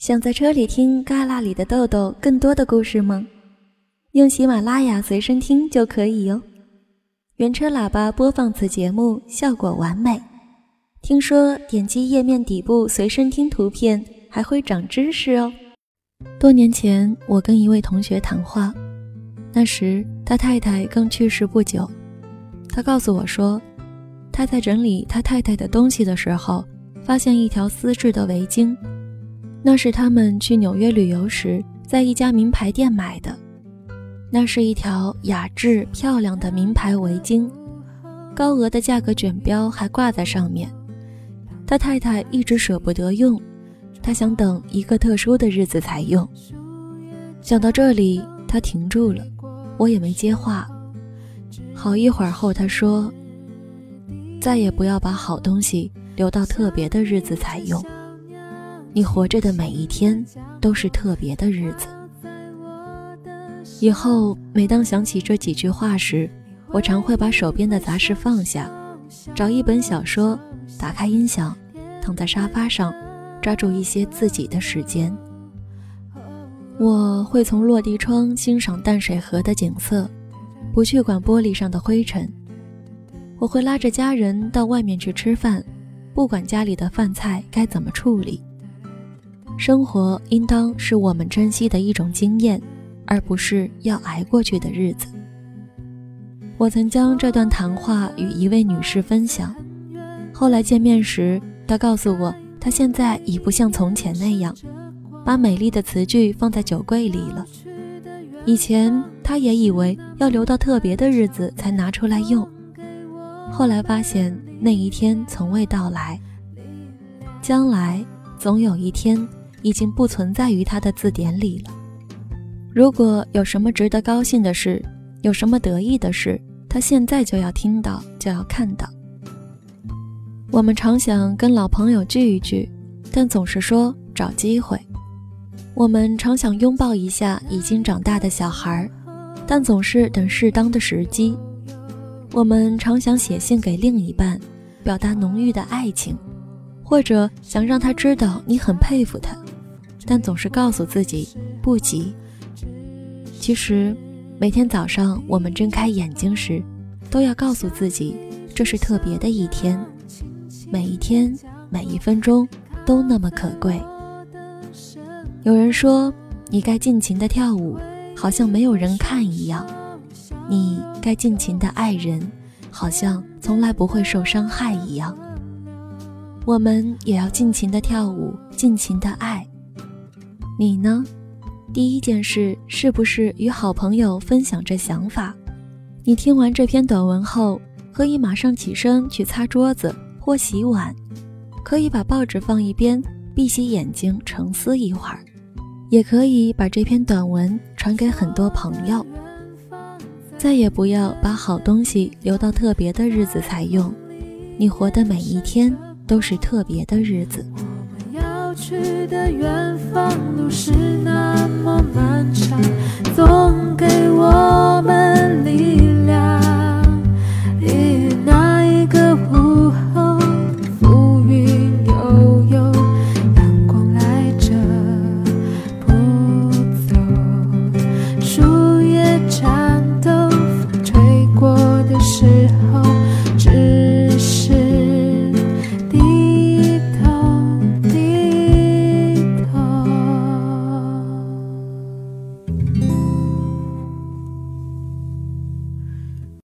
想在车里听旮旯里的豆豆更多的故事吗？用喜马拉雅随身听就可以哟。原车喇叭播放此节目效果完美。听说点击页面底部随身听图片还会长知识哦。多年前，我跟一位同学谈话，那时他太太刚去世不久。他告诉我说，他在整理他太太的东西的时候，发现一条丝质的围巾。那是他们去纽约旅游时，在一家名牌店买的。那是一条雅致漂亮的名牌围巾，高额的价格卷标还挂在上面。他太太一直舍不得用，他想等一个特殊的日子才用。想到这里，他停住了，我也没接话。好一会儿后，他说：“再也不要把好东西留到特别的日子才用。”你活着的每一天都是特别的日子。以后每当想起这几句话时，我常会把手边的杂事放下，找一本小说，打开音响，躺在沙发上，抓住一些自己的时间。我会从落地窗欣赏淡水河的景色，不去管玻璃上的灰尘。我会拉着家人到外面去吃饭，不管家里的饭菜该怎么处理。生活应当是我们珍惜的一种经验，而不是要挨过去的日子。我曾将这段谈话与一位女士分享，后来见面时，她告诉我，她现在已不像从前那样，把美丽的词句放在酒柜里了。以前她也以为要留到特别的日子才拿出来用，后来发现那一天从未到来，将来总有一天。已经不存在于他的字典里了。如果有什么值得高兴的事，有什么得意的事，他现在就要听到，就要看到。我们常想跟老朋友聚一聚，但总是说找机会；我们常想拥抱一下已经长大的小孩，但总是等适当的时机；我们常想写信给另一半，表达浓郁的爱情，或者想让他知道你很佩服他。但总是告诉自己不急。其实，每天早上我们睁开眼睛时，都要告诉自己，这是特别的一天，每一天每一分钟都那么可贵。有人说，你该尽情的跳舞，好像没有人看一样；你该尽情的爱人，好像从来不会受伤害一样。我们也要尽情的跳舞，尽情的爱。你呢？第一件事是不是与好朋友分享这想法？你听完这篇短文后，可以马上起身去擦桌子或洗碗，可以把报纸放一边，闭起眼睛沉思一会儿，也可以把这篇短文传给很多朋友。再也不要把好东西留到特别的日子才用，你活的每一天都是特别的日子。去的远方路是那么漫长送给我